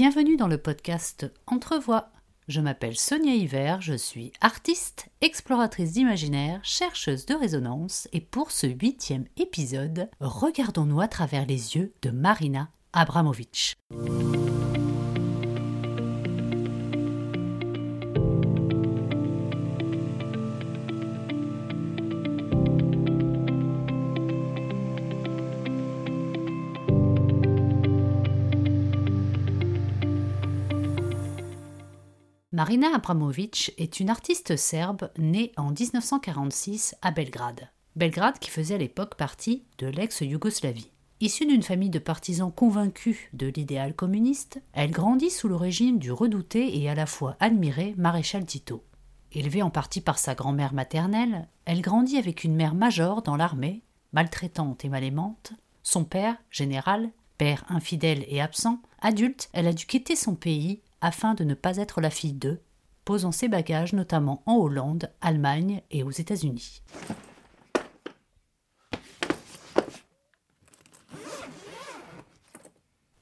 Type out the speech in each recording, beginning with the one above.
Bienvenue dans le podcast Entrevoix. Je m'appelle Sonia Hiver, je suis artiste, exploratrice d'imaginaire, chercheuse de résonance et pour ce huitième épisode, regardons-nous à travers les yeux de Marina Abramovic. Marina Abramovic est une artiste serbe née en 1946 à Belgrade. Belgrade qui faisait à l'époque partie de l'ex-Yougoslavie. Issue d'une famille de partisans convaincus de l'idéal communiste, elle grandit sous le régime du redouté et à la fois admiré maréchal Tito. Élevée en partie par sa grand-mère maternelle, elle grandit avec une mère major dans l'armée, maltraitante et mal aimante, son père, général, père infidèle et absent, adulte, elle a dû quitter son pays afin de ne pas être la fille d'eux, posant ses bagages notamment en Hollande, Allemagne et aux États-Unis.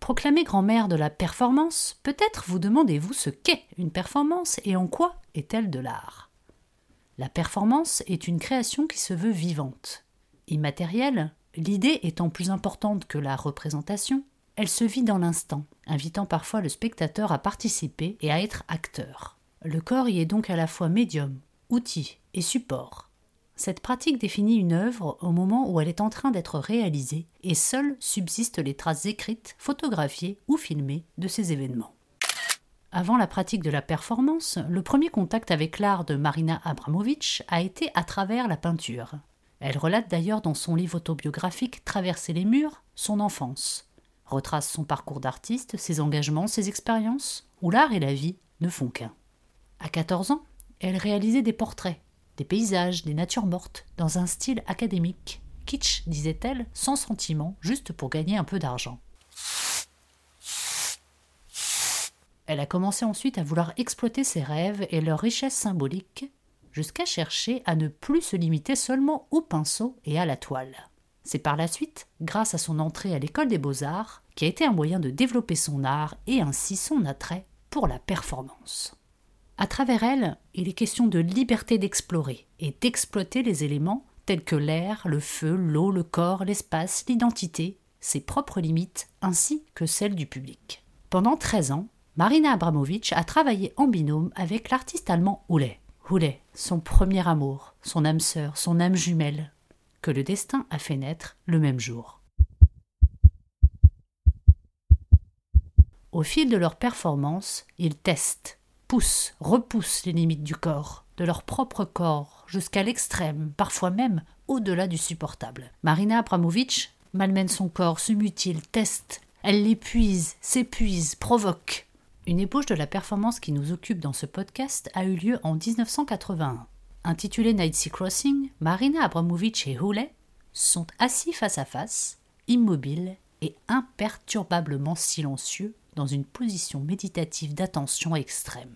Proclamée grand-mère de la performance, peut-être vous demandez-vous ce qu'est une performance et en quoi est-elle de l'art. La performance est une création qui se veut vivante. Immatérielle, l'idée étant plus importante que la représentation, elle se vit dans l'instant, invitant parfois le spectateur à participer et à être acteur. Le corps y est donc à la fois médium, outil et support. Cette pratique définit une œuvre au moment où elle est en train d'être réalisée et seules subsistent les traces écrites, photographiées ou filmées de ces événements. Avant la pratique de la performance, le premier contact avec l'art de Marina Abramovic a été à travers la peinture. Elle relate d'ailleurs dans son livre autobiographique Traverser les murs son enfance, retrace son parcours d'artiste, ses engagements, ses expériences, où l'art et la vie ne font qu'un. À 14 ans, elle réalisait des portraits, des paysages, des natures mortes, dans un style académique. Kitsch, disait-elle, sans sentiment, juste pour gagner un peu d'argent. Elle a commencé ensuite à vouloir exploiter ses rêves et leur richesse symbolique, jusqu'à chercher à ne plus se limiter seulement au pinceau et à la toile. C'est par la suite, grâce à son entrée à l'école des beaux-arts, qui a été un moyen de développer son art et ainsi son attrait pour la performance. À travers elle, il est question de liberté d'explorer et d'exploiter les éléments tels que l'air, le feu, l'eau, le corps, l'espace, l'identité, ses propres limites ainsi que celles du public. Pendant 13 ans, Marina Abramovic a travaillé en binôme avec l'artiste allemand Houlet. Houlet, son premier amour, son âme sœur, son âme jumelle, que le destin a fait naître le même jour. Au fil de leur performance, ils testent, poussent, repoussent les limites du corps, de leur propre corps, jusqu'à l'extrême, parfois même au-delà du supportable. Marina Abramovic malmène son corps, se mutile, teste, elle l'épuise, s'épuise, provoque. Une ébauche de la performance qui nous occupe dans ce podcast a eu lieu en 1981. Intitulé Night Sea Crossing, Marina Abramovic et Houlet sont assis face à face, immobiles et imperturbablement silencieux dans une position méditative d'attention extrême.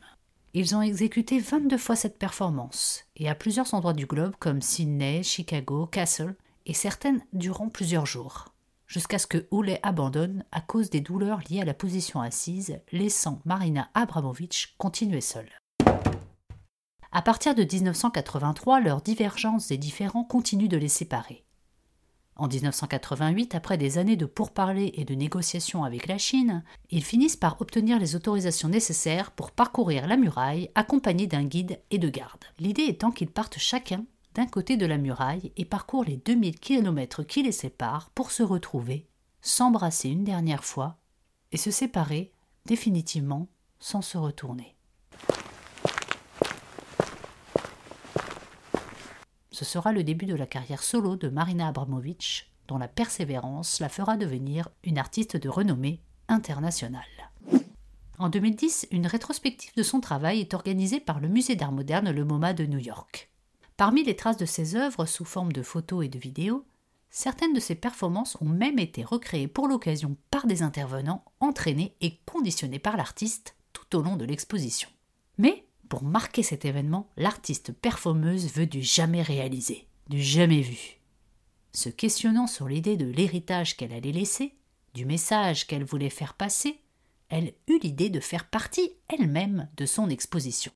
Ils ont exécuté 22 fois cette performance, et à plusieurs endroits du globe comme Sydney, Chicago, Castle, et certaines durant plusieurs jours, jusqu'à ce que Houlet abandonne à cause des douleurs liées à la position assise, laissant Marina Abramovic continuer seule. À partir de 1983, leurs divergences et différends continuent de les séparer. En 1988, après des années de pourparlers et de négociations avec la Chine, ils finissent par obtenir les autorisations nécessaires pour parcourir la muraille accompagnés d'un guide et de gardes. L'idée étant qu'ils partent chacun d'un côté de la muraille et parcourent les 2000 km qui les séparent pour se retrouver, s'embrasser une dernière fois et se séparer définitivement sans se retourner. Ce sera le début de la carrière solo de Marina Abramovic, dont la persévérance la fera devenir une artiste de renommée internationale. En 2010, une rétrospective de son travail est organisée par le Musée d'art moderne Le MoMA de New York. Parmi les traces de ses œuvres sous forme de photos et de vidéos, certaines de ses performances ont même été recréées pour l'occasion par des intervenants entraînés et conditionnés par l'artiste tout au long de l'exposition. Mais pour marquer cet événement, l'artiste performeuse veut du jamais réalisé, du jamais vu. Se questionnant sur l'idée de l'héritage qu'elle allait laisser, du message qu'elle voulait faire passer, elle eut l'idée de faire partie elle-même de son exposition.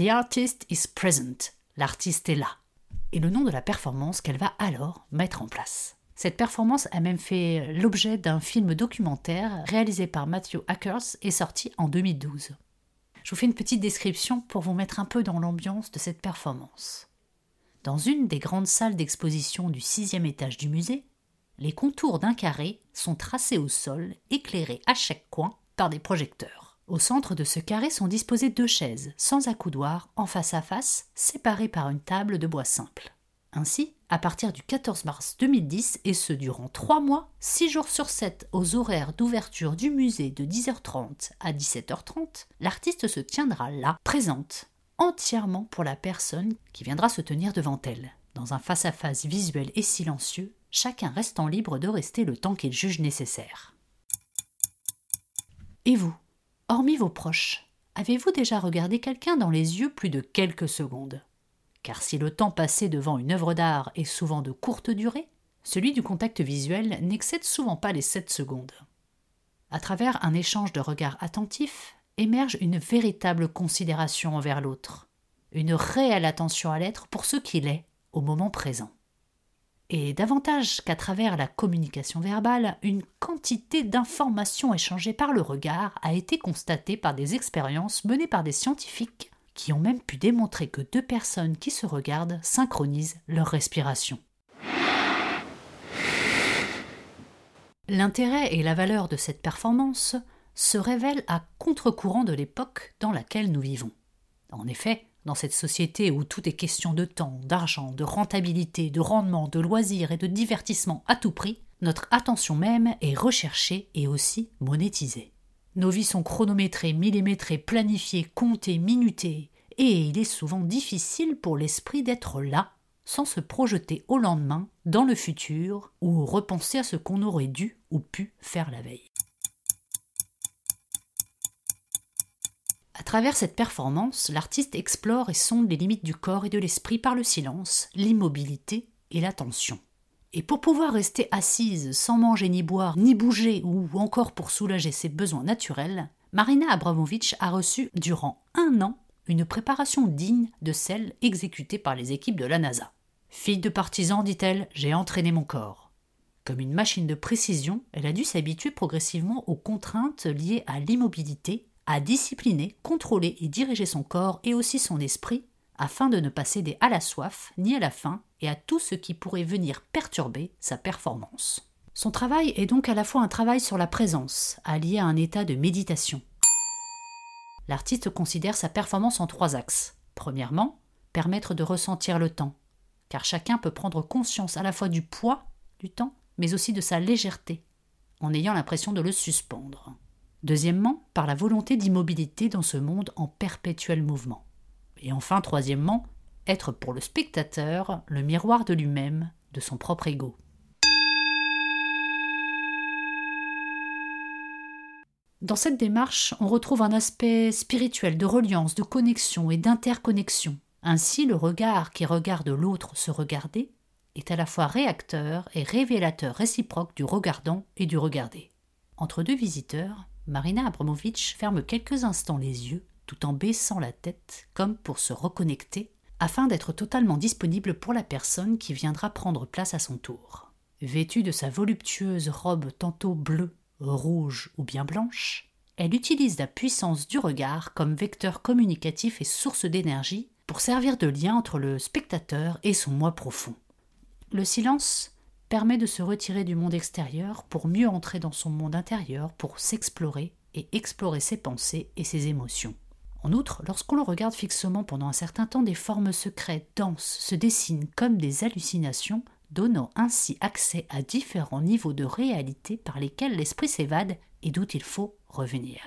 The artist is present. L'artiste est là. Et le nom de la performance qu'elle va alors mettre en place. Cette performance a même fait l'objet d'un film documentaire réalisé par Matthew Ackers et sorti en 2012. Je vous fais une petite description pour vous mettre un peu dans l'ambiance de cette performance. Dans une des grandes salles d'exposition du sixième étage du musée, les contours d'un carré sont tracés au sol, éclairés à chaque coin par des projecteurs. Au centre de ce carré sont disposées deux chaises, sans accoudoir, en face à face, séparées par une table de bois simple. Ainsi, à partir du 14 mars 2010, et ce durant trois mois, six jours sur sept aux horaires d'ouverture du musée de 10h30 à 17h30, l'artiste se tiendra là, présente, entièrement pour la personne qui viendra se tenir devant elle. Dans un face-à-face visuel et silencieux, chacun restant libre de rester le temps qu'il juge nécessaire. Et vous? Hormis vos proches, avez-vous déjà regardé quelqu'un dans les yeux plus de quelques secondes? Car si le temps passé devant une œuvre d'art est souvent de courte durée, celui du contact visuel n'excède souvent pas les 7 secondes. À travers un échange de regards attentifs émerge une véritable considération envers l'autre, une réelle attention à l'être pour ce qu'il est au moment présent et davantage qu'à travers la communication verbale, une quantité d'informations échangées par le regard a été constatée par des expériences menées par des scientifiques qui ont même pu démontrer que deux personnes qui se regardent synchronisent leur respiration. L'intérêt et la valeur de cette performance se révèlent à contre-courant de l'époque dans laquelle nous vivons. En effet, dans cette société où tout est question de temps, d'argent, de rentabilité, de rendement, de loisirs et de divertissement à tout prix, notre attention même est recherchée et aussi monétisée. Nos vies sont chronométrées, millimétrées, planifiées, comptées, minutées, et il est souvent difficile pour l'esprit d'être là, sans se projeter au lendemain, dans le futur, ou repenser à ce qu'on aurait dû ou pu faire la veille. À travers cette performance, l'artiste explore et sonde les limites du corps et de l'esprit par le silence, l'immobilité et l'attention. Et pour pouvoir rester assise sans manger ni boire, ni bouger ou encore pour soulager ses besoins naturels, Marina Abramovic a reçu durant un an une préparation digne de celle exécutée par les équipes de la NASA. Fille de partisan, dit-elle, j'ai entraîné mon corps. Comme une machine de précision, elle a dû s'habituer progressivement aux contraintes liées à l'immobilité à discipliner, contrôler et diriger son corps et aussi son esprit, afin de ne pas céder à la soif, ni à la faim, et à tout ce qui pourrait venir perturber sa performance. Son travail est donc à la fois un travail sur la présence, allié à un état de méditation. L'artiste considère sa performance en trois axes. Premièrement, permettre de ressentir le temps, car chacun peut prendre conscience à la fois du poids du temps, mais aussi de sa légèreté, en ayant l'impression de le suspendre. Deuxièmement, par la volonté d'immobilité dans ce monde en perpétuel mouvement. Et enfin, troisièmement, être pour le spectateur le miroir de lui-même, de son propre ego. Dans cette démarche, on retrouve un aspect spirituel de reliance, de connexion et d'interconnexion. Ainsi, le regard qui regarde l'autre se regarder est à la fois réacteur et révélateur réciproque du regardant et du regardé. Entre deux visiteurs, Marina Abramovic ferme quelques instants les yeux tout en baissant la tête comme pour se reconnecter afin d'être totalement disponible pour la personne qui viendra prendre place à son tour. Vêtue de sa voluptueuse robe tantôt bleue, rouge ou bien blanche, elle utilise la puissance du regard comme vecteur communicatif et source d'énergie pour servir de lien entre le spectateur et son moi profond. Le silence permet de se retirer du monde extérieur pour mieux entrer dans son monde intérieur, pour s'explorer et explorer ses pensées et ses émotions. En outre, lorsqu'on le regarde fixement pendant un certain temps, des formes secrètes, denses, se dessinent comme des hallucinations, donnant ainsi accès à différents niveaux de réalité par lesquels l'esprit s'évade et d'où il faut revenir.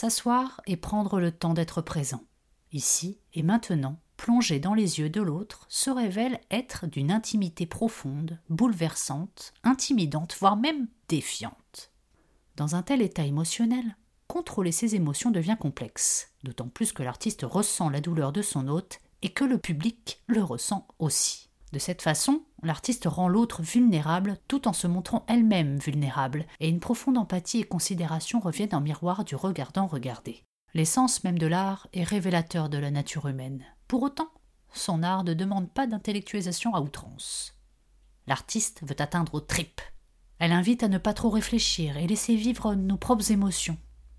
S'asseoir et prendre le temps d'être présent. Ici et maintenant, plongé dans les yeux de l'autre, se révèle être d'une intimité profonde, bouleversante, intimidante, voire même défiante. Dans un tel état émotionnel, contrôler ses émotions devient complexe, d'autant plus que l'artiste ressent la douleur de son hôte et que le public le ressent aussi. De cette façon, l'artiste rend l'autre vulnérable tout en se montrant elle-même vulnérable, et une profonde empathie et considération reviennent en miroir du regardant regardé. L'essence même de l'art est révélateur de la nature humaine. Pour autant, son art ne demande pas d'intellectualisation à outrance. L'artiste veut atteindre aux tripes. Elle invite à ne pas trop réfléchir et laisser vivre nos propres émotions.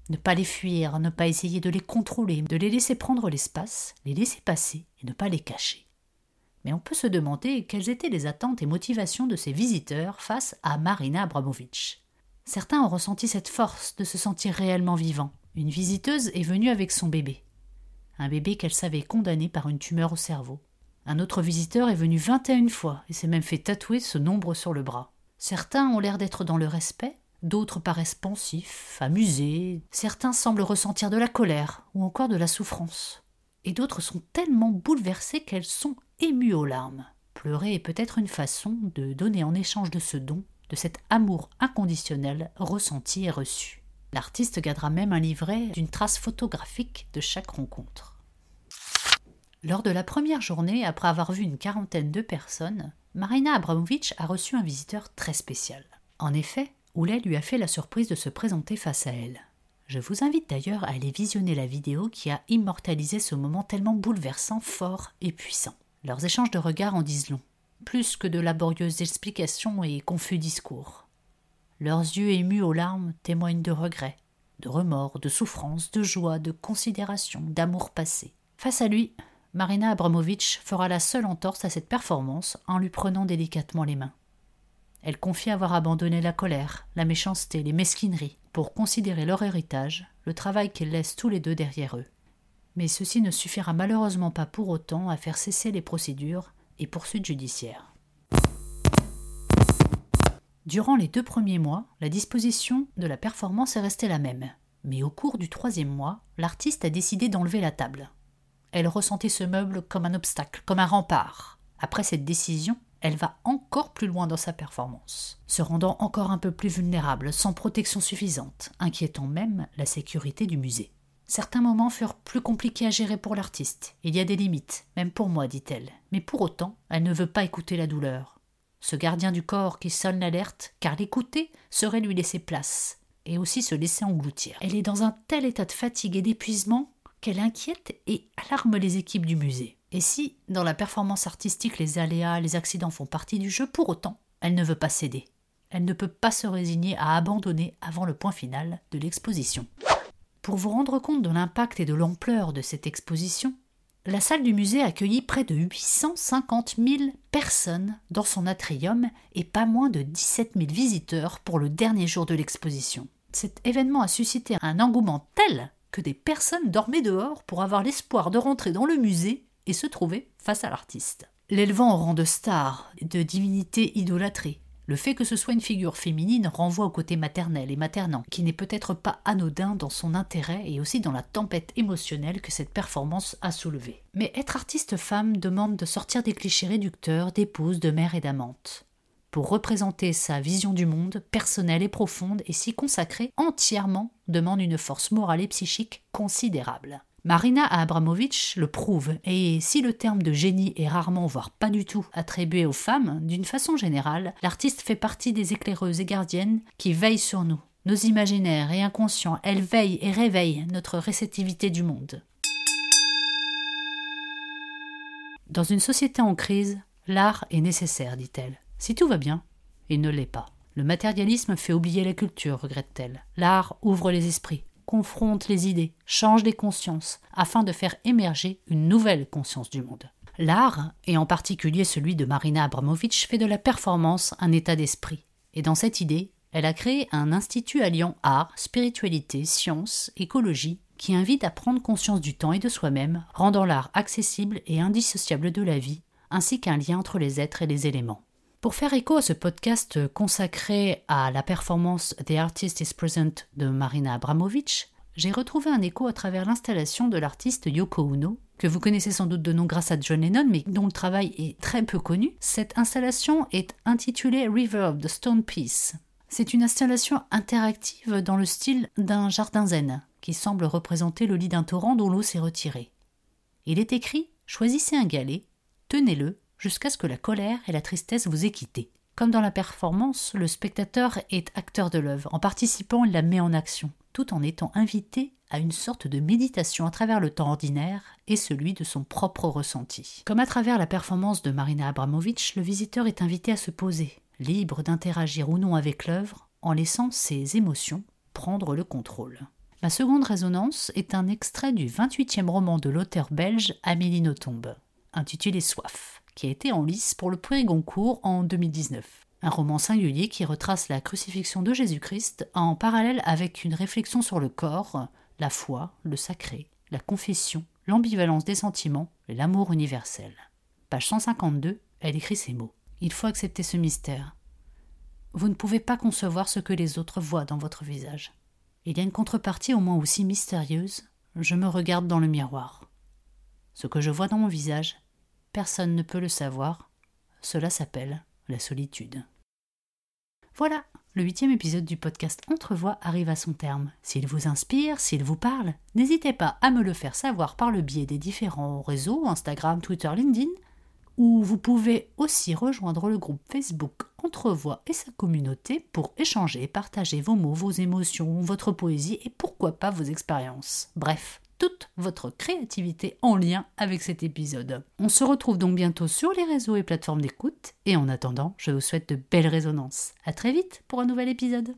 Ne pas les fuir, ne pas essayer de les contrôler, de les laisser prendre l'espace, les laisser passer et ne pas les cacher. Mais on peut se demander quelles étaient les attentes et motivations de ces visiteurs face à Marina Abramovitch. Certains ont ressenti cette force de se sentir réellement vivant. Une visiteuse est venue avec son bébé. Un bébé qu'elle savait condamné par une tumeur au cerveau. Un autre visiteur est venu 21 fois et s'est même fait tatouer ce nombre sur le bras. Certains ont l'air d'être dans le respect, d'autres paraissent pensifs, amusés, certains semblent ressentir de la colère ou encore de la souffrance. Et d'autres sont tellement bouleversés qu'elles sont ému aux larmes. Pleurer est peut-être une façon de donner en échange de ce don, de cet amour inconditionnel ressenti et reçu. L'artiste gardera même un livret d'une trace photographique de chaque rencontre. Lors de la première journée, après avoir vu une quarantaine de personnes, Marina Abramovitch a reçu un visiteur très spécial. En effet, Oulet lui a fait la surprise de se présenter face à elle. Je vous invite d'ailleurs à aller visionner la vidéo qui a immortalisé ce moment tellement bouleversant, fort et puissant. Leurs échanges de regards en disent long, plus que de laborieuses explications et confus discours. Leurs yeux émus aux larmes témoignent de regrets, de remords, de souffrance, de joie, de considération, d'amour passé. Face à lui, Marina Abramovitch fera la seule entorse à cette performance en lui prenant délicatement les mains. Elle confie avoir abandonné la colère, la méchanceté, les mesquineries, pour considérer leur héritage, le travail qu'ils laissent tous les deux derrière eux mais ceci ne suffira malheureusement pas pour autant à faire cesser les procédures et poursuites judiciaires. Durant les deux premiers mois, la disposition de la performance est restée la même, mais au cours du troisième mois, l'artiste a décidé d'enlever la table. Elle ressentait ce meuble comme un obstacle, comme un rempart. Après cette décision, elle va encore plus loin dans sa performance, se rendant encore un peu plus vulnérable, sans protection suffisante, inquiétant même la sécurité du musée. Certains moments furent plus compliqués à gérer pour l'artiste. Il y a des limites, même pour moi, dit-elle. Mais pour autant, elle ne veut pas écouter la douleur. Ce gardien du corps qui sonne l'alerte, car l'écouter serait lui laisser place, et aussi se laisser engloutir. Elle est dans un tel état de fatigue et d'épuisement qu'elle inquiète et alarme les équipes du musée. Et si, dans la performance artistique, les aléas, les accidents font partie du jeu, pour autant, elle ne veut pas céder. Elle ne peut pas se résigner à abandonner avant le point final de l'exposition. Pour vous rendre compte de l'impact et de l'ampleur de cette exposition, la salle du musée accueillit près de 850 000 personnes dans son atrium et pas moins de 17 000 visiteurs pour le dernier jour de l'exposition. Cet événement a suscité un engouement tel que des personnes dormaient dehors pour avoir l'espoir de rentrer dans le musée et se trouver face à l'artiste. L'élevant au rang de star, de divinité idolâtrée, le fait que ce soit une figure féminine renvoie au côté maternel et maternant, qui n'est peut-être pas anodin dans son intérêt et aussi dans la tempête émotionnelle que cette performance a soulevée. Mais être artiste femme demande de sortir des clichés réducteurs d'épouse, de mère et d'amante. Pour représenter sa vision du monde, personnelle et profonde, et s'y consacrer entièrement demande une force morale et psychique considérable. Marina Abramovitch le prouve, et si le terme de génie est rarement, voire pas du tout, attribué aux femmes, d'une façon générale, l'artiste fait partie des éclaireuses et gardiennes qui veillent sur nous, nos imaginaires et inconscients, elle veille et réveille notre réceptivité du monde. Dans une société en crise, l'art est nécessaire, dit-elle. Si tout va bien, il ne l'est pas. Le matérialisme fait oublier la culture, regrette-t-elle. L'art ouvre les esprits, confronte les idées, change les consciences, afin de faire émerger une nouvelle conscience du monde. L'art, et en particulier celui de Marina Abramovitch, fait de la performance un état d'esprit. Et dans cette idée, elle a créé un institut alliant art, spiritualité, science, écologie, qui invite à prendre conscience du temps et de soi-même, rendant l'art accessible et indissociable de la vie, ainsi qu'un lien entre les êtres et les éléments. Pour faire écho à ce podcast consacré à la performance The Artist is Present de Marina Abramovic, j'ai retrouvé un écho à travers l'installation de l'artiste Yoko Ono, que vous connaissez sans doute de nom grâce à John Lennon, mais dont le travail est très peu connu. Cette installation est intitulée River of the Stone Piece. C'est une installation interactive dans le style d'un jardin zen, qui semble représenter le lit d'un torrent dont l'eau s'est retirée. Il est écrit Choisissez un galet, tenez-le jusqu'à ce que la colère et la tristesse vous aient quitté. Comme dans la performance, le spectateur est acteur de l'œuvre. En participant, il la met en action, tout en étant invité à une sorte de méditation à travers le temps ordinaire et celui de son propre ressenti. Comme à travers la performance de Marina Abramovic, le visiteur est invité à se poser, libre d'interagir ou non avec l'œuvre, en laissant ses émotions prendre le contrôle. Ma seconde résonance est un extrait du 28e roman de l'auteur belge Amélie Nothomb, intitulé Soif, qui a été en lice pour le prix Goncourt en 2019. Un roman singulier qui retrace la crucifixion de Jésus-Christ en parallèle avec une réflexion sur le corps, la foi, le sacré, la confession, l'ambivalence des sentiments et l'amour universel. Page 152, elle écrit ces mots. Il faut accepter ce mystère. Vous ne pouvez pas concevoir ce que les autres voient dans votre visage. Il y a une contrepartie au moins aussi mystérieuse. Je me regarde dans le miroir. Ce que je vois dans mon visage, personne ne peut le savoir. Cela s'appelle la solitude. Voilà, le huitième épisode du podcast Entrevoix arrive à son terme. S'il vous inspire, s'il vous parle, n'hésitez pas à me le faire savoir par le biais des différents réseaux, Instagram, Twitter, LinkedIn, ou vous pouvez aussi rejoindre le groupe Facebook Entrevoix et sa communauté pour échanger, partager vos mots, vos émotions, votre poésie et pourquoi pas vos expériences. Bref, toute votre créativité en lien avec cet épisode. On se retrouve donc bientôt sur les réseaux et plateformes d'écoute, et en attendant, je vous souhaite de belles résonances. À très vite pour un nouvel épisode.